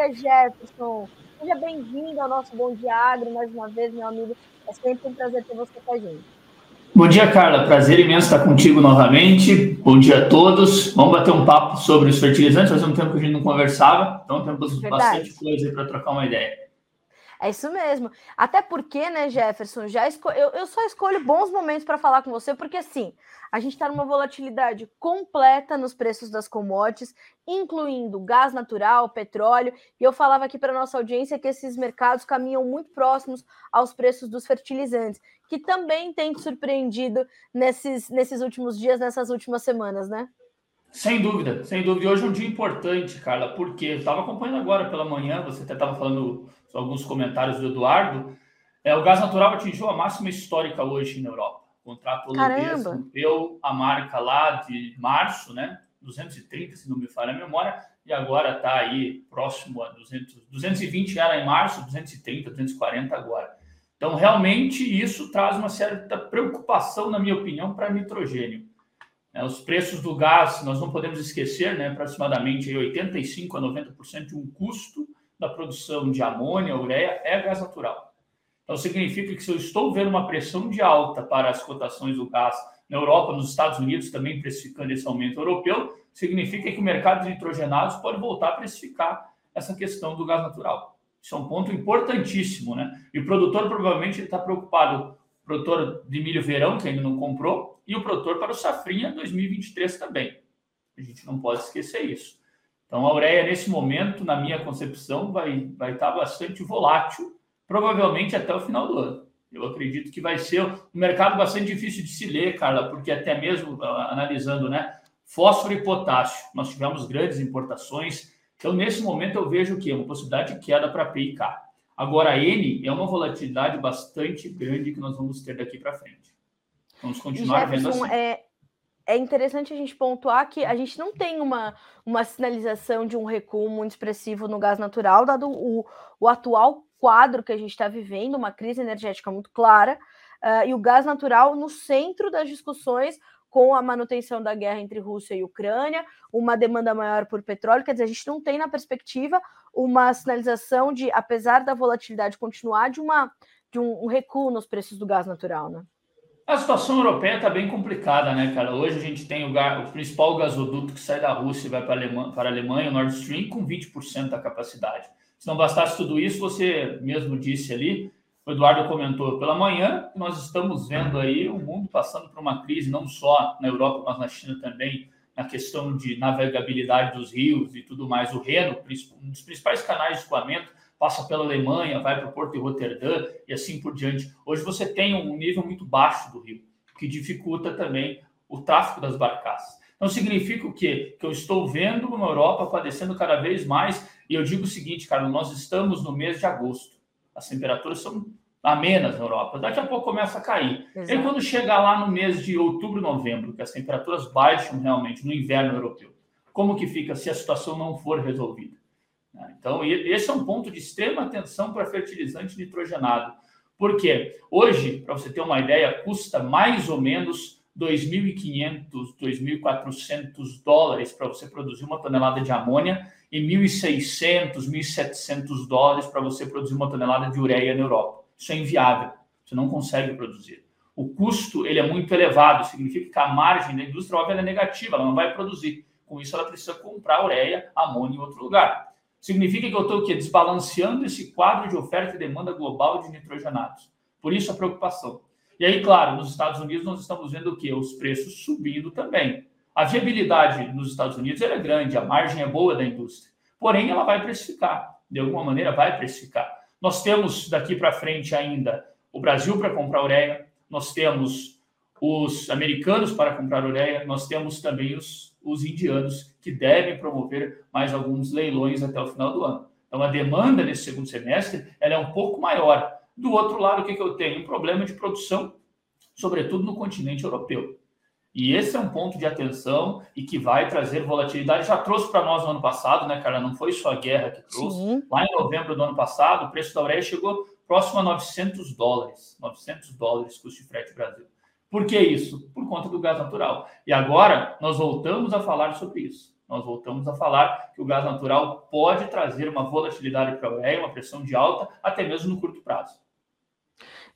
dia, Jefferson. Seja bem-vindo ao nosso Bom Dia Agro mais uma vez, meu amigo. É sempre um prazer ter você com a gente. Bom dia, Carla. Prazer imenso estar contigo novamente. Bom dia a todos. Vamos bater um papo sobre os fertilizantes. Faz um tempo que a gente não conversava, então temos Verdade. bastante coisa para trocar uma ideia. É isso mesmo. Até porque, né, Jefferson, já esco... eu, eu só escolho bons momentos para falar com você, porque assim, a gente está numa volatilidade completa nos preços das commodities, incluindo gás natural, petróleo, e eu falava aqui para nossa audiência que esses mercados caminham muito próximos aos preços dos fertilizantes, que também tem surpreendido nesses, nesses últimos dias, nessas últimas semanas, né? Sem dúvida, sem dúvida. Hoje é um dia importante, Carla, porque eu estava acompanhando agora pela manhã, você até estava falando alguns comentários do Eduardo. É, o gás natural atingiu a máxima histórica hoje na Europa. O contrato holandês rompeu a marca lá de março, né? 230, se não me falha a memória, e agora está aí próximo a 200, 220 era em março, 230, 240 agora. Então, realmente, isso traz uma certa preocupação, na minha opinião, para nitrogênio. É, os preços do gás, nós não podemos esquecer, né, aproximadamente 85 a 90% de um custo da produção de amônia, ureia, é gás natural. Então, significa que se eu estou vendo uma pressão de alta para as cotações do gás na Europa, nos Estados Unidos, também precificando esse aumento europeu, significa que o mercado de nitrogenados pode voltar a precificar essa questão do gás natural. Isso é um ponto importantíssimo, né? E o produtor provavelmente está preocupado, produtor de milho verão, que ainda não comprou, e o produtor para o safrinha 2023 também. A gente não pode esquecer isso. Então, a ureia, nesse momento, na minha concepção, vai, vai estar bastante volátil, provavelmente até o final do ano. Eu acredito que vai ser um mercado bastante difícil de se ler, Carla, porque até mesmo ah, analisando, né, fósforo e potássio, nós tivemos grandes importações. Então, nesse momento, eu vejo o quê? Uma possibilidade de queda para P e K. Agora, a N é uma volatilidade bastante grande que nós vamos ter daqui para frente. Vamos continuar vendo assim. É, é interessante a gente pontuar que a gente não tem uma, uma sinalização de um recuo muito expressivo no gás natural, dado o, o atual quadro que a gente está vivendo, uma crise energética muito clara, uh, e o gás natural no centro das discussões com a manutenção da guerra entre Rússia e Ucrânia, uma demanda maior por petróleo, quer dizer, a gente não tem na perspectiva uma sinalização de, apesar da volatilidade continuar, de, uma, de um, um recuo nos preços do gás natural, né? A situação europeia está bem complicada, né, cara? Hoje a gente tem o, o, principal gasoduto que sai da Rússia e vai para a Alemanha, para a Alemanha, o Nord Stream, com 20% da capacidade. Se não bastasse tudo isso, você mesmo disse ali, o Eduardo comentou pela manhã, nós estamos vendo aí o mundo passando por uma crise, não só na Europa, mas na China também, na questão de navegabilidade dos rios e tudo mais. O Reno, um dos principais canais de escoamento, passa pela Alemanha, vai para o Porto de Roterdã e assim por diante. Hoje você tem um nível muito baixo do rio, que dificulta também o tráfego das barcaças. Então significa o quê? Que eu estou vendo uma Europa padecendo cada vez mais, e eu digo o seguinte, cara, nós estamos no mês de agosto. As temperaturas são amenas na Europa. Daqui a pouco começa a cair. Exato. E quando chegar lá no mês de outubro, novembro, que as temperaturas baixam realmente no inverno europeu, como que fica se a situação não for resolvida? Né? Então, esse é um ponto de extrema atenção para fertilizante nitrogenado. Porque hoje, para você ter uma ideia, custa mais ou menos 2.500, 2.400 dólares para você produzir uma tonelada de amônia e 1.600, 1.700 dólares para você produzir uma tonelada de ureia na Europa. Isso é inviável. Você não consegue produzir. O custo ele é muito elevado, significa que a margem da indústria óbvio, é negativa, ela não vai produzir. Com isso, ela precisa comprar ureia, amônia em outro lugar. Significa que eu estou desbalanceando esse quadro de oferta e demanda global de nitrogenados. Por isso a preocupação. E aí, claro, nos Estados Unidos nós estamos vendo o quê? Os preços subindo também. A viabilidade nos Estados Unidos é grande, a margem é boa da indústria. Porém, ela vai precificar. De alguma maneira, vai precificar. Nós temos daqui para frente ainda o Brasil para comprar ureia, nós temos os americanos para comprar ureia, nós temos também os os indianos, que devem promover mais alguns leilões até o final do ano. Então, a demanda nesse segundo semestre ela é um pouco maior. Do outro lado, o que, que eu tenho? Um problema de produção, sobretudo no continente europeu. E esse é um ponto de atenção e que vai trazer volatilidade. Já trouxe para nós no ano passado, né, cara? Não foi só a guerra que trouxe. Sim. Lá em novembro do ano passado, o preço da ureia chegou próximo a 900 dólares. 900 dólares custo de frete Brasil. Por que isso? Por conta do gás natural. E agora nós voltamos a falar sobre isso. nós voltamos a falar que o gás natural pode trazer uma volatilidade para a ureia, uma pressão de alta, até mesmo no curto prazo.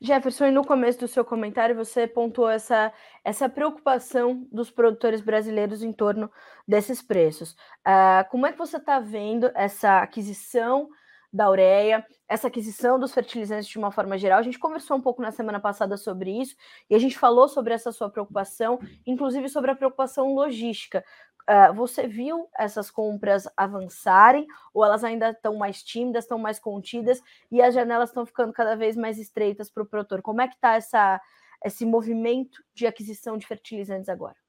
Jefferson, no começo do seu comentário, você pontuou essa, essa preocupação dos produtores brasileiros em torno desses preços. Uh, como é que você está vendo essa aquisição da ureia, essa aquisição dos fertilizantes de uma forma geral? A gente conversou um pouco na semana passada sobre isso e a gente falou sobre essa sua preocupação, inclusive sobre a preocupação logística. Uh, você viu essas compras avançarem ou elas ainda estão mais tímidas, estão mais contidas e as janelas estão ficando cada vez mais estreitas para o produtor? Como é que está esse movimento de aquisição de fertilizantes agora?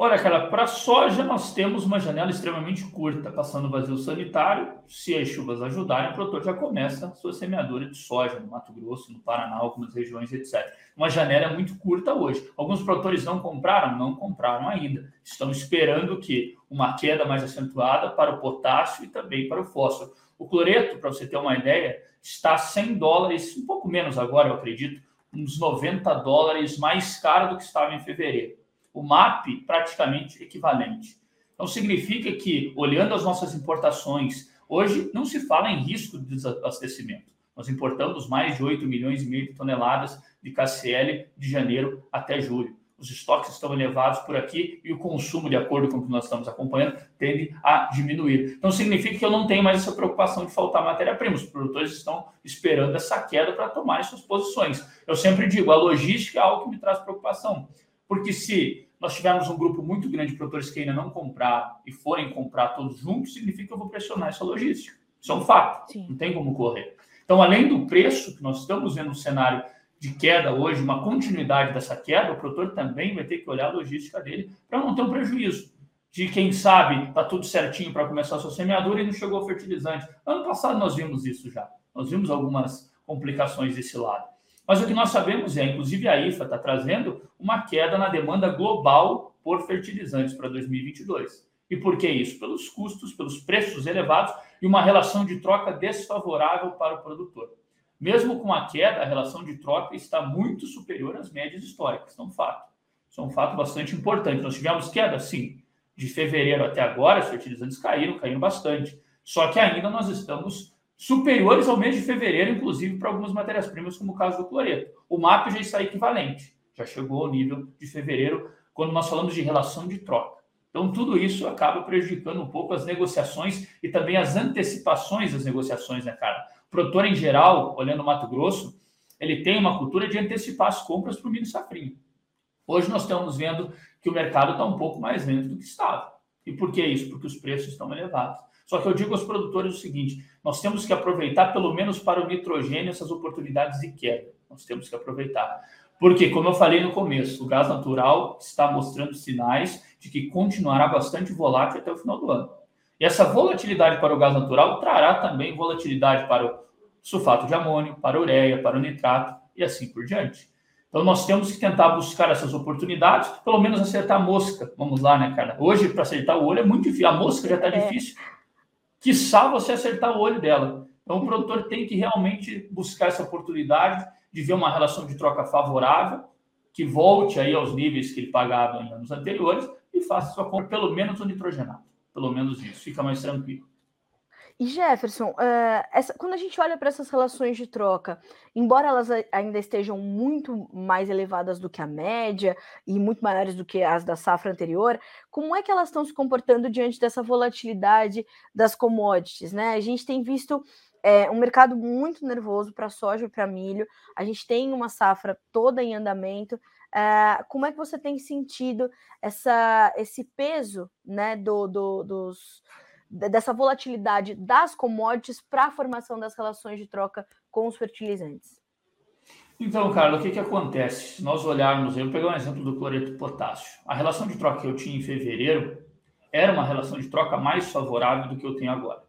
Olha, cara, para soja nós temos uma janela extremamente curta, passando vazio sanitário. Se as chuvas ajudarem, o produtor já começa a sua semeadura de soja no Mato Grosso, no Paraná, algumas regiões, etc. Uma janela muito curta hoje. Alguns produtores não compraram? Não compraram ainda. Estão esperando que uma queda mais acentuada para o potássio e também para o fósforo. O cloreto, para você ter uma ideia, está 100 dólares, um pouco menos agora, eu acredito, uns 90 dólares mais caro do que estava em fevereiro o MAP praticamente equivalente. Então, significa que, olhando as nossas importações, hoje não se fala em risco de desabastecimento. Nós importamos mais de 8 milhões e meio de toneladas de KCL de janeiro até julho. Os estoques estão elevados por aqui e o consumo, de acordo com o que nós estamos acompanhando, tende a diminuir. Então, significa que eu não tenho mais essa preocupação de faltar matéria-prima. Os produtores estão esperando essa queda para tomar suas posições. Eu sempre digo, a logística é algo que me traz preocupação. Porque se nós tivermos um grupo muito grande de produtores que ainda não compraram e forem comprar todos juntos, significa que eu vou pressionar essa logística. Isso é um fato, Sim. não tem como correr. Então, além do preço, que nós estamos vendo um cenário de queda hoje, uma continuidade dessa queda, o produtor também vai ter que olhar a logística dele para não ter um prejuízo. De quem sabe está tudo certinho para começar a sua semeadura e não chegou o fertilizante. Ano passado nós vimos isso já. Nós vimos algumas complicações desse lado. Mas o que nós sabemos é, inclusive a IFA está trazendo uma queda na demanda global por fertilizantes para 2022. E por que isso? Pelos custos, pelos preços elevados e uma relação de troca desfavorável para o produtor. Mesmo com a queda, a relação de troca está muito superior às médias históricas, é um fato. Isso é um fato bastante importante. Nós tivemos queda, sim. De fevereiro até agora, os fertilizantes caíram, caíram bastante. Só que ainda nós estamos superiores ao mês de fevereiro, inclusive para algumas matérias-primas, como o caso do cloreto. O MAP já está equivalente, já chegou ao nível de fevereiro, quando nós falamos de relação de troca. Então, tudo isso acaba prejudicando um pouco as negociações e também as antecipações das negociações, né, cara? O produtor, em geral, olhando o Mato Grosso, ele tem uma cultura de antecipar as compras para o milho safrinho. Hoje nós estamos vendo que o mercado está um pouco mais lento do que estava. E por que isso? Porque os preços estão elevados. Só que eu digo aos produtores o seguinte: nós temos que aproveitar, pelo menos para o nitrogênio, essas oportunidades de queda. Nós temos que aproveitar. Porque, como eu falei no começo, o gás natural está mostrando sinais de que continuará bastante volátil até o final do ano. E essa volatilidade para o gás natural trará também volatilidade para o sulfato de amônio, para a ureia, para o nitrato e assim por diante. Então, nós temos que tentar buscar essas oportunidades, pelo menos acertar a mosca. Vamos lá, né, cara? Hoje, para acertar o olho é muito difícil. A mosca já está é. difícil quiçá você acertar o olho dela. Então, o produtor tem que realmente buscar essa oportunidade de ver uma relação de troca favorável, que volte aí aos níveis que ele pagava em anos anteriores e faça sua compra pelo menos o nitrogenado. Pelo menos isso, fica mais tranquilo. E Jefferson, uh, essa, quando a gente olha para essas relações de troca, embora elas ainda estejam muito mais elevadas do que a média e muito maiores do que as da safra anterior, como é que elas estão se comportando diante dessa volatilidade das commodities? Né? A gente tem visto é, um mercado muito nervoso para soja e para milho, a gente tem uma safra toda em andamento. Uh, como é que você tem sentido essa, esse peso né, do, do dos dessa volatilidade das commodities para a formação das relações de troca com os fertilizantes? Então, Carlos, o que, que acontece? Se nós olharmos, eu pegar um exemplo do cloreto potássio. A relação de troca que eu tinha em fevereiro era uma relação de troca mais favorável do que eu tenho agora.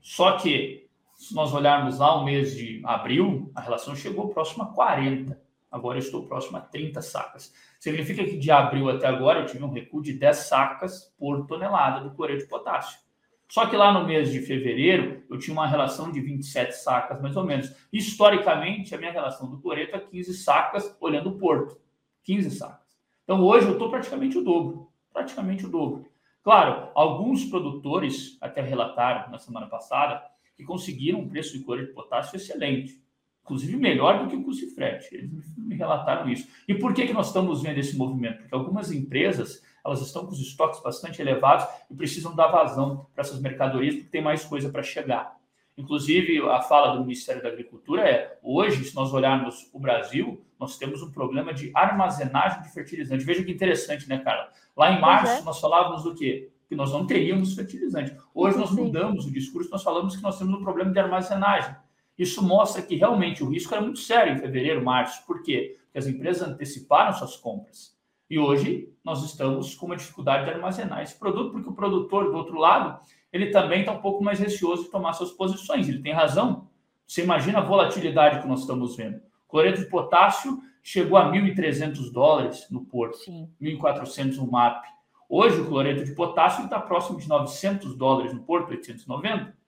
Só que, se nós olharmos lá o mês de abril, a relação chegou próximo a 40. Agora eu estou próximo a 30 sacas. Significa que de abril até agora eu tive um recuo de 10 sacas por tonelada do cloreto de potássio. Só que lá no mês de fevereiro eu tinha uma relação de 27 sacas, mais ou menos. Historicamente, a minha relação do cloreto é 15 sacas olhando o porto. 15 sacas. Então hoje eu estou praticamente o dobro. Praticamente o dobro. Claro, alguns produtores até relataram na semana passada que conseguiram um preço de cloreto de potássio excelente, inclusive melhor do que o custo de frete. Eles me relataram isso. E por que, que nós estamos vendo esse movimento? Porque algumas empresas elas estão com os estoques bastante elevados e precisam dar vazão para essas mercadorias porque tem mais coisa para chegar. Inclusive, a fala do Ministério da Agricultura é: hoje, se nós olharmos o Brasil, nós temos um problema de armazenagem de fertilizante. Veja que interessante, né, Carla? Lá em março, é. nós falávamos do quê? Que nós não teríamos fertilizante. Hoje, nós mudamos o discurso, nós falamos que nós temos um problema de armazenagem. Isso mostra que realmente o risco era muito sério em fevereiro, março. Por quê? Porque as empresas anteciparam suas compras. E hoje nós estamos com uma dificuldade de armazenar esse produto, porque o produtor, do outro lado, ele também está um pouco mais receoso de tomar suas posições. Ele tem razão. Você imagina a volatilidade que nós estamos vendo. Cloreto de potássio chegou a 1.300 dólares no porto, Sim. 1.400 no MAP. Hoje o cloreto de potássio está próximo de 900 dólares no porto, 890.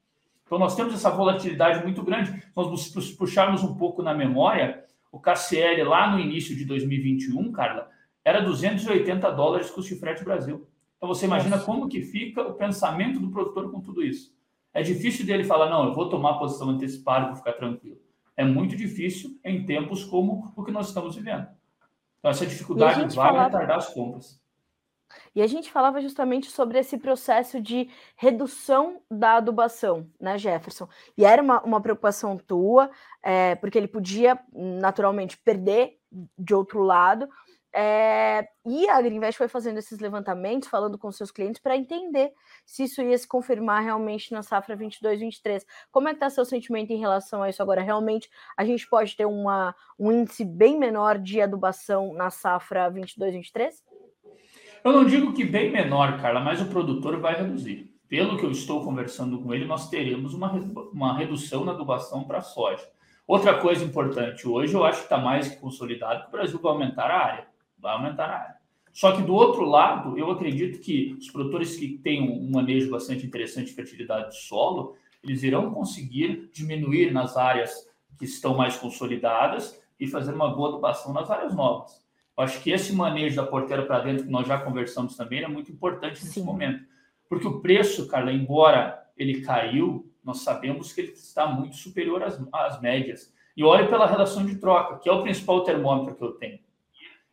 Então nós temos essa volatilidade muito grande. Nós puxarmos um pouco na memória, o KCL lá no início de 2021, Carla, era 280 dólares custo de frete Brasil. Então você imagina Nossa. como que fica o pensamento do produtor com tudo isso. É difícil dele falar, não, eu vou tomar posição antecipada para ficar tranquilo. É muito difícil em tempos como o que nós estamos vivendo. Então essa dificuldade vai falava... retardar as compras. E a gente falava justamente sobre esse processo de redução da adubação, né, Jefferson? E era uma, uma preocupação tua, é, porque ele podia naturalmente perder de outro lado, é, e a Greenvest foi fazendo esses levantamentos, falando com seus clientes para entender se isso ia se confirmar realmente na safra 22-23. Como é que está seu sentimento em relação a isso agora? Realmente a gente pode ter uma, um índice bem menor de adubação na safra 22-23? Eu não digo que bem menor, Carla, mas o produtor vai reduzir. Pelo que eu estou conversando com ele, nós teremos uma, uma redução na adubação para soja. Outra coisa importante, hoje eu acho que está mais que consolidado que o Brasil vai aumentar a área vai aumentar a área. Só que do outro lado, eu acredito que os produtores que têm um manejo bastante interessante de fertilidade do solo, eles irão conseguir diminuir nas áreas que estão mais consolidadas e fazer uma boa adubação nas áreas novas. Acho que esse manejo da porteira para dentro, que nós já conversamos também, é muito importante nesse Sim. momento. Porque o preço, Carla, embora ele caiu, nós sabemos que ele está muito superior às, às médias. E olhe pela relação de troca, que é o principal termômetro que eu tenho.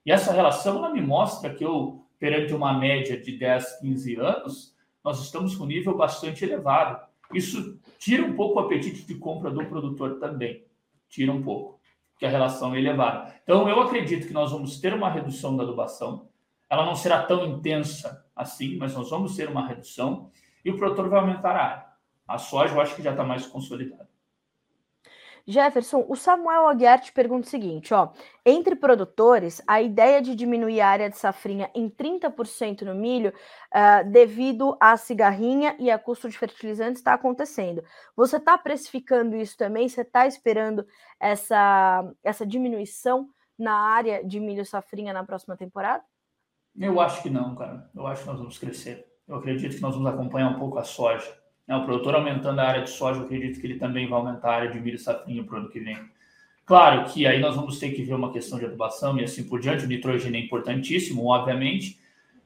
E essa relação ela me mostra que eu, perante uma média de 10, 15 anos, nós estamos com um nível bastante elevado. Isso tira um pouco o apetite de compra do produtor também. Tira um pouco, porque a relação é elevada. Então, eu acredito que nós vamos ter uma redução da adubação. Ela não será tão intensa assim, mas nós vamos ter uma redução e o produtor vai aumentar a área. A soja eu acho que já está mais consolidada. Jefferson, o Samuel Aguiar te pergunta o seguinte, ó, entre produtores, a ideia de diminuir a área de safrinha em 30% no milho, uh, devido à cigarrinha e a custo de fertilizantes, está acontecendo. Você está precificando isso também? Você está esperando essa, essa diminuição na área de milho safrinha na próxima temporada? Eu acho que não, cara. Eu acho que nós vamos crescer. Eu acredito que nós vamos acompanhar um pouco a soja. Né? O produtor aumentando a área de soja, eu acredito que ele também vai aumentar a área de milho safrinha para o ano que vem. Claro que aí nós vamos ter que ver uma questão de adubação e assim por diante. O nitrogênio é importantíssimo, obviamente.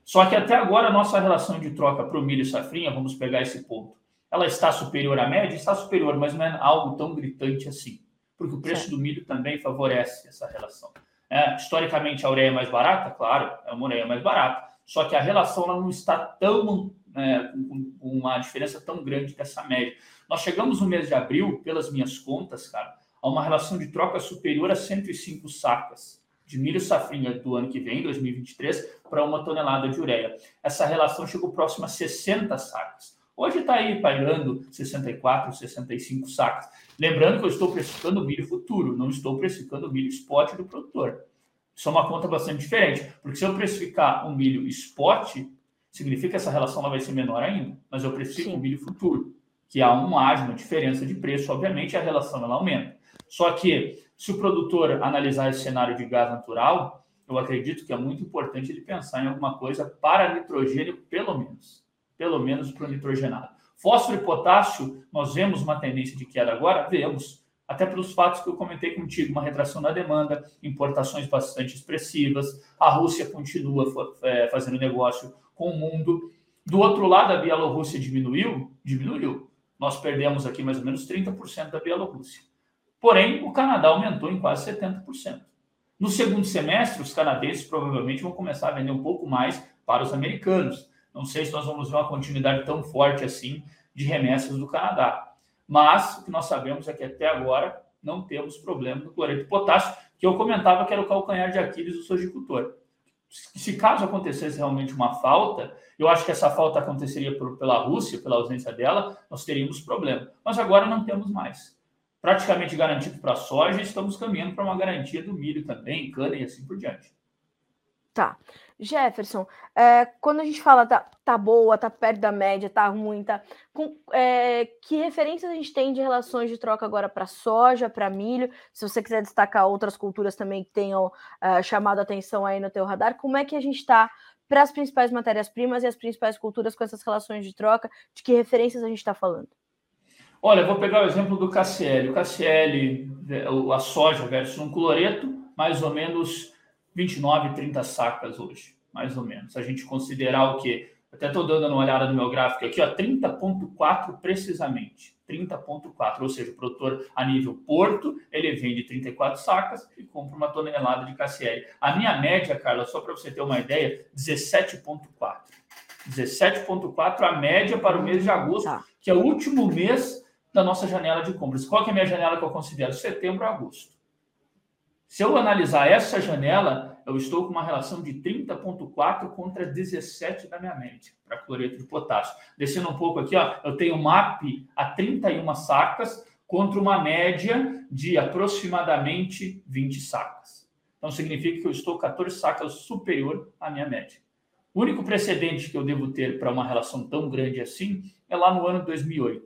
Só que até agora a nossa relação de troca para o milho e safrinha, vamos pegar esse ponto, ela está superior à média? Está superior, mas não é algo tão gritante assim. Porque o preço do milho também favorece essa relação. É, historicamente, a ureia é mais barata? Claro, é uma ureia mais barata. Só que a relação ela não está tão né, com, uma diferença tão grande dessa média. Nós chegamos no mês de abril, pelas minhas contas, cara, a uma relação de troca superior a 105 sacas de milho safrinha do ano que vem, 2023, para uma tonelada de ureia. Essa relação chegou próxima a 60 sacas. Hoje está aí pagando 64, 65 sacas. Lembrando que eu estou precificando o milho futuro, não estou precificando o milho spot do produtor. Isso é uma conta bastante diferente, porque se eu precificar um milho spot, significa que essa relação ela vai ser menor ainda, mas eu preciso um milho futuro, que há uma, há uma diferença de preço, obviamente, a relação ela aumenta. Só que, se o produtor analisar esse cenário de gás natural, eu acredito que é muito importante ele pensar em alguma coisa para nitrogênio, pelo menos. Pelo menos para o nitrogenado. Fósforo e potássio, nós vemos uma tendência de queda agora? Vemos. Até pelos fatos que eu comentei contigo, uma retração na demanda, importações bastante expressivas, a Rússia continua é, fazendo negócio com o mundo. Do outro lado, a Bielorrússia diminuiu? Diminuiu. Nós perdemos aqui mais ou menos 30% da Bielorrússia. Porém, o Canadá aumentou em quase 70%. No segundo semestre, os canadenses provavelmente vão começar a vender um pouco mais para os americanos. Não sei se nós vamos ver uma continuidade tão forte assim de remessas do Canadá. Mas o que nós sabemos é que até agora não temos problema no cloreto de potássio, que eu comentava que era o calcanhar de Aquiles do sojicultor. Se caso acontecesse realmente uma falta, eu acho que essa falta aconteceria por, pela Rússia, pela ausência dela, nós teríamos problema. Mas agora não temos mais. Praticamente garantido para a soja, estamos caminhando para uma garantia do milho também, cana e assim por diante. Tá. Jefferson, é, quando a gente fala tá, tá boa, tá perto da média, tá ruim, tá. Com, é, que referências a gente tem de relações de troca agora para soja, para milho? Se você quiser destacar outras culturas também que tenham uh, chamado atenção aí no teu radar, como é que a gente está para as principais matérias-primas e as principais culturas com essas relações de troca? De que referências a gente está falando? Olha, vou pegar o exemplo do KCL. O KCL, a soja versus um cloreto, mais ou menos 29, 30 sacas hoje, mais ou menos. A gente considerar o quê? Até estou dando uma olhada no meu gráfico aqui, ó, 30,4 precisamente. 30,4, ou seja, o produtor a nível porto, ele vende 34 sacas e compra uma tonelada de KCL. A minha média, Carla, só para você ter uma ideia, 17,4. 17,4 a média para o mês de agosto, tá. que é o último mês da nossa janela de compras. Qual que é a minha janela que eu considero? Setembro a agosto. Se eu analisar essa janela, eu estou com uma relação de 30,4 contra 17 da minha média para cloreto de potássio. Descendo um pouco aqui, ó, eu tenho MAP a 31 sacas contra uma média de aproximadamente 20 sacas. Então significa que eu estou 14 sacas superior à minha média. O único precedente que eu devo ter para uma relação tão grande assim é lá no ano 2008.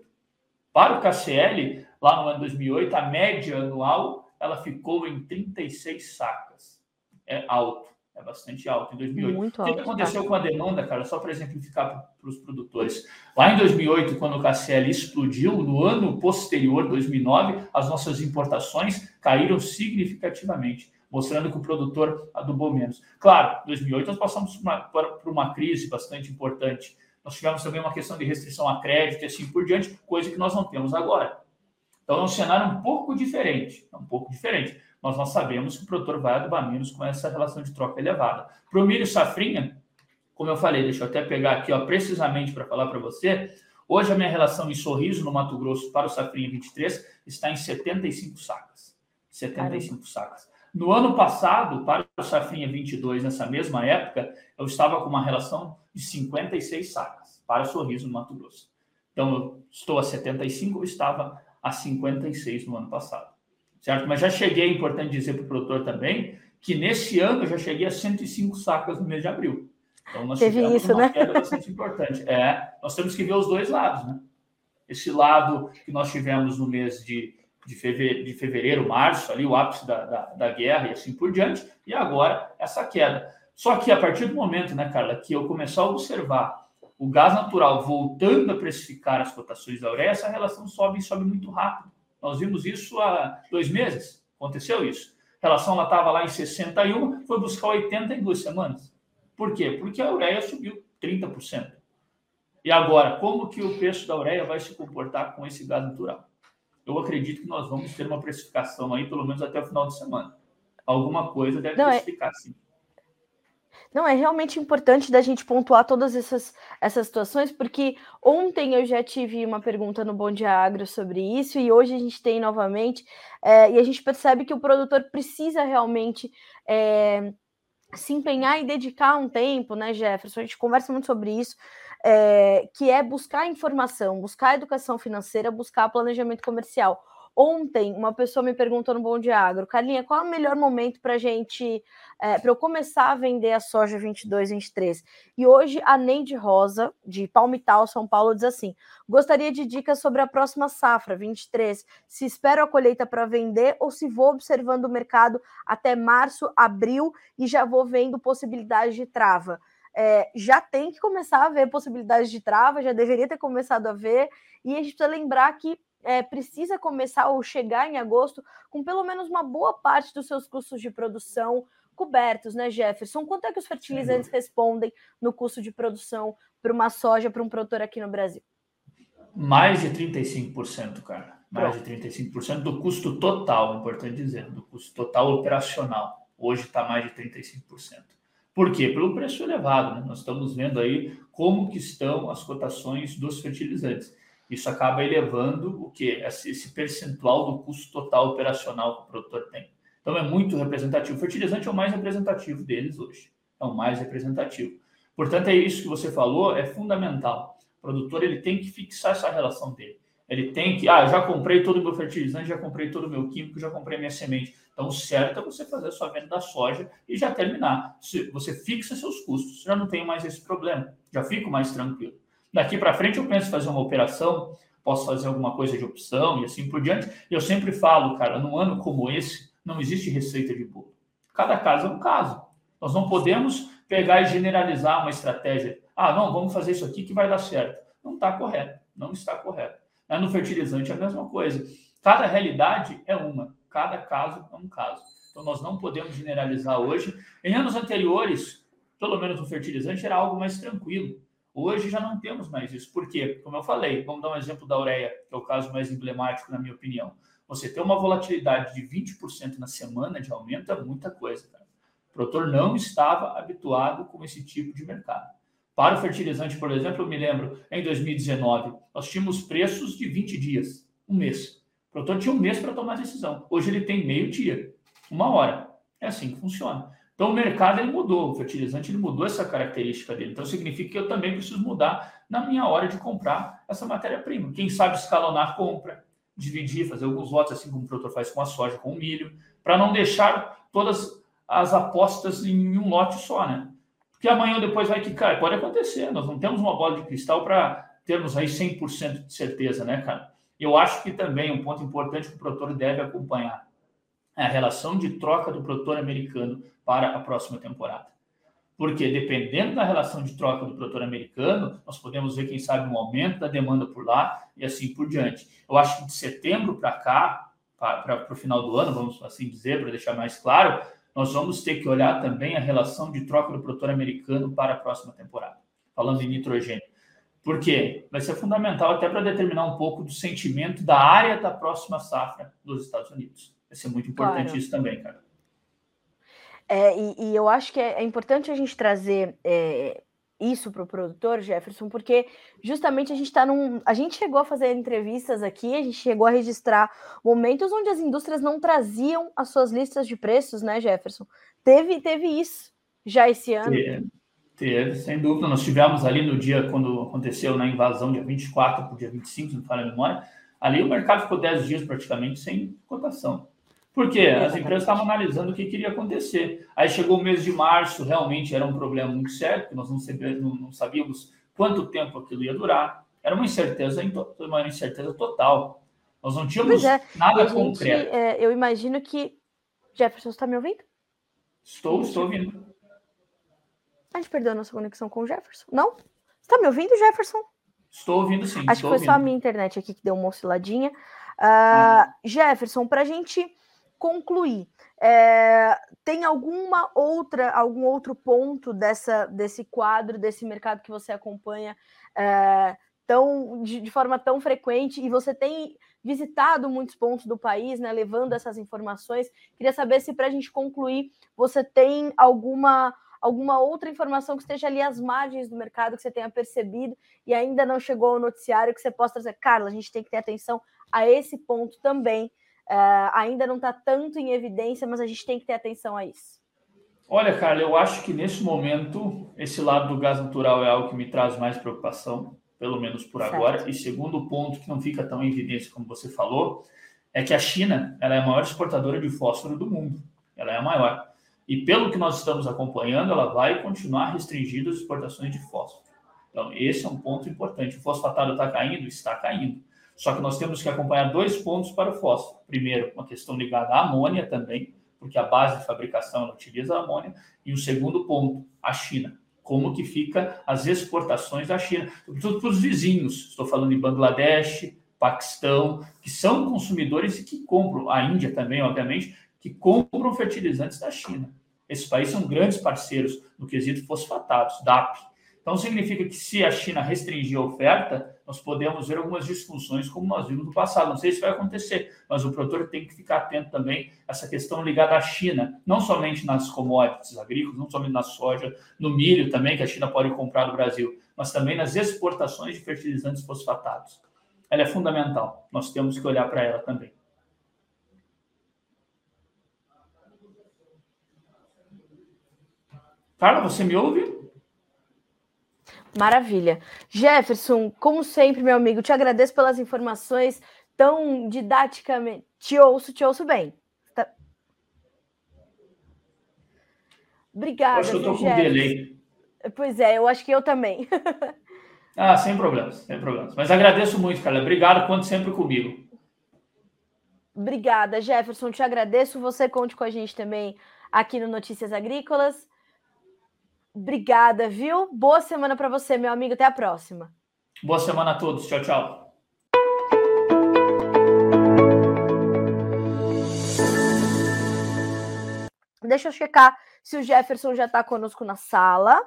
Para o KCL, lá no ano 2008, a média anual ela ficou em 36 sacas. É alto, é bastante alto em 2008. Muito o que, alto, que aconteceu tá? com a demanda, cara? Só para exemplificar para os produtores. Lá em 2008, quando o KCL explodiu, no ano posterior, 2009, as nossas importações caíram significativamente, mostrando que o produtor adubou menos. Claro, em 2008 nós passamos por uma, por uma crise bastante importante. Nós tivemos também uma questão de restrição a crédito e assim por diante, coisa que nós não temos agora. Então é um cenário um pouco diferente, é um pouco diferente. Mas nós sabemos que o produtor vai adubar menos com essa relação de troca elevada. Para o milho safrinha, como eu falei, deixa eu até pegar aqui ó, precisamente para falar para você. Hoje a minha relação em sorriso no Mato Grosso para o safrinha 23 está em 75 sacas. 75 Caramba. sacas. No ano passado, para o safrinha 22, nessa mesma época, eu estava com uma relação de 56 sacas para o sorriso no Mato Grosso. Então, eu estou a 75, eu estava a 56 no ano passado. Certo? Mas já cheguei, é importante dizer para o produtor também, que nesse ano eu já cheguei a 105 sacas no mês de abril. Então nós Teve tivemos isso, uma né? queda bastante importante. É, nós temos que ver os dois lados, né? Esse lado que nós tivemos no mês de, de, fevereiro, de fevereiro, março, ali o ápice da, da, da guerra e assim por diante, e agora essa queda. Só que a partir do momento, né, Carla, que eu começar a observar o gás natural voltando a precificar as cotações da ureia, essa relação sobe e sobe muito rápido. Nós vimos isso há dois meses, aconteceu isso. A relação estava lá em 61, foi buscar 80 em duas semanas. Por quê? Porque a ureia subiu 30%. E agora, como que o preço da ureia vai se comportar com esse gás natural? Eu acredito que nós vamos ter uma precificação aí, pelo menos até o final de semana. Alguma coisa deve Não, é precificar, é... sim. Não, é realmente importante da gente pontuar todas essas, essas situações, porque ontem eu já tive uma pergunta no Bom Dia Agro sobre isso, e hoje a gente tem novamente, é, e a gente percebe que o produtor precisa realmente é, se empenhar e dedicar um tempo, né, Jefferson? A gente conversa muito sobre isso, é, que é buscar informação, buscar educação financeira, buscar planejamento comercial Ontem, uma pessoa me perguntou no Bom Dia Agro, Carlinha, qual é o melhor momento para gente, é, para eu começar a vender a soja 22, 23? E hoje a Neide Rosa, de Palmital, São Paulo, diz assim: gostaria de dicas sobre a próxima safra 23, se espero a colheita para vender ou se vou observando o mercado até março, abril e já vou vendo possibilidades de trava. É, já tem que começar a ver possibilidades de trava, já deveria ter começado a ver, e a gente precisa lembrar que é, precisa começar ou chegar em agosto com pelo menos uma boa parte dos seus custos de produção cobertos, né, Jefferson? Quanto é que os fertilizantes respondem no custo de produção para uma soja, para um produtor aqui no Brasil? Mais de 35%, cara. Mais Pronto. de 35% do custo total, importante dizer, do custo total operacional. Hoje está mais de 35%. Por quê? Pelo preço elevado. Né? Nós estamos vendo aí como que estão as cotações dos fertilizantes. Isso acaba elevando o que? Esse percentual do custo total operacional que o produtor tem. Então é muito representativo. O fertilizante é o mais representativo deles hoje. É o mais representativo. Portanto, é isso que você falou, é fundamental. O produtor ele tem que fixar essa relação dele. Ele tem que, ah, já comprei todo o meu fertilizante, já comprei todo o meu químico, já comprei minha semente. Então, o certo é você fazer a sua venda da soja e já terminar. Você fixa seus custos, já não tem mais esse problema, já fico mais tranquilo. Daqui para frente, eu penso em fazer uma operação, posso fazer alguma coisa de opção e assim por diante. E eu sempre falo, cara, num ano como esse, não existe receita de bolo. Cada caso é um caso. Nós não podemos pegar e generalizar uma estratégia. Ah, não, vamos fazer isso aqui que vai dar certo. Não está correto, não está correto. No fertilizante é a mesma coisa. Cada realidade é uma, cada caso é um caso. Então nós não podemos generalizar hoje. Em anos anteriores, pelo menos no fertilizante, era algo mais tranquilo. Hoje já não temos mais isso. Por quê? Como eu falei, vamos dar um exemplo da ureia, que é o caso mais emblemático, na minha opinião. Você ter uma volatilidade de 20% na semana de aumento é muita coisa. Cara. O produtor não estava habituado com esse tipo de mercado. Para o fertilizante, por exemplo, eu me lembro, em 2019, nós tínhamos preços de 20 dias, um mês. O produtor tinha um mês para tomar decisão. Hoje ele tem meio dia, uma hora. É assim que funciona. Então o mercado ele mudou, o fertilizante ele mudou essa característica dele. Então significa que eu também preciso mudar na minha hora de comprar essa matéria-prima. Quem sabe escalonar compra, dividir, fazer alguns lotes assim como o produtor faz com a soja, com o milho, para não deixar todas as apostas em um lote só, né? Porque amanhã ou depois vai que cai. Pode acontecer, nós não temos uma bola de cristal para termos aí 100% de certeza, né, cara? Eu acho que também um ponto importante que o produtor deve acompanhar a relação de troca do produtor americano para a próxima temporada. Porque dependendo da relação de troca do produtor americano, nós podemos ver, quem sabe, um aumento da demanda por lá e assim por diante. Eu acho que de setembro para cá, para o final do ano, vamos assim dizer, para deixar mais claro, nós vamos ter que olhar também a relação de troca do produtor americano para a próxima temporada, falando em nitrogênio. Por quê? Vai ser fundamental até para determinar um pouco do sentimento da área da próxima safra dos Estados Unidos. Vai ser muito importante claro. isso também, cara. É, e, e, eu acho que é, é, importante a gente trazer é, isso para o produtor, Jefferson, porque justamente a gente está num. A gente chegou a fazer entrevistas aqui, a gente chegou a registrar momentos onde as indústrias não traziam as suas listas de preços, né, Jefferson? Teve, teve isso já esse ano. Teve, teve, sem dúvida. Nós tivemos ali no dia quando aconteceu na invasão, dia 24 para o dia 25, se não falha a memória, ali o mercado ficou 10 dias praticamente sem cotação. Porque as empresas estavam analisando o que queria acontecer. Aí chegou o mês de março, realmente era um problema muito sério, porque nós não sabíamos quanto tempo aquilo ia durar. Era uma incerteza, uma incerteza total. Nós não tínhamos é, nada gente, concreto. É, eu imagino que. Jefferson, está me ouvindo? Estou, estou ouvindo. A gente perdeu a nossa conexão com o Jefferson? Não? Está me ouvindo, Jefferson? Estou ouvindo sim. Acho que foi ouvindo. só a minha internet aqui que deu uma osciladinha. Uh, uhum. Jefferson, para a gente concluir. É, tem alguma outra, algum outro ponto dessa, desse quadro, desse mercado que você acompanha é, tão, de, de, forma tão frequente e você tem visitado muitos pontos do país, né, levando essas informações. Queria saber se para a gente concluir você tem alguma alguma outra informação que esteja ali às margens do mercado que você tenha percebido e ainda não chegou ao noticiário que você possa trazer, Carla, a gente tem que ter atenção a esse ponto também Uh, ainda não está tanto em evidência, mas a gente tem que ter atenção a isso. Olha, Carla, eu acho que nesse momento esse lado do gás natural é algo que me traz mais preocupação, pelo menos por certo. agora. E segundo ponto que não fica tão em evidência como você falou, é que a China ela é a maior exportadora de fósforo do mundo. Ela é a maior. E pelo que nós estamos acompanhando, ela vai continuar restringindo as exportações de fósforo. Então, esse é um ponto importante. O fosfatado está caindo? Está caindo. Só que nós temos que acompanhar dois pontos para o fósforo. Primeiro, uma questão ligada à amônia também, porque a base de fabricação utiliza amônia. E o segundo ponto, a China. Como que fica as exportações da China? Tudo para os vizinhos. Estou falando de Bangladesh, Paquistão, que são consumidores e que compram, a Índia também, obviamente, que compram fertilizantes da China. Esses países são grandes parceiros no quesito fosfatados, DAP. Então, significa que se a China restringir a oferta, nós podemos ver algumas disfunções, como nós vimos no passado. Não sei se vai acontecer, mas o produtor tem que ficar atento também a essa questão ligada à China, não somente nas commodities agrícolas, não somente na soja, no milho também, que a China pode comprar do Brasil, mas também nas exportações de fertilizantes fosfatados. Ela é fundamental, nós temos que olhar para ela também. Carla, você me ouve? Maravilha. Jefferson, como sempre, meu amigo, te agradeço pelas informações tão didaticamente. Te ouço, te ouço bem. Tá... Obrigada. Acho que eu estou com delay. Pois é, eu acho que eu também. ah, sem problemas, sem problemas. Mas agradeço muito, cara. Obrigado, conte sempre comigo. Obrigada, Jefferson. Te agradeço. Você conte com a gente também aqui no Notícias Agrícolas. Obrigada, viu? Boa semana para você, meu amigo. Até a próxima. Boa semana a todos. Tchau, tchau. Deixa eu checar se o Jefferson já está conosco na sala.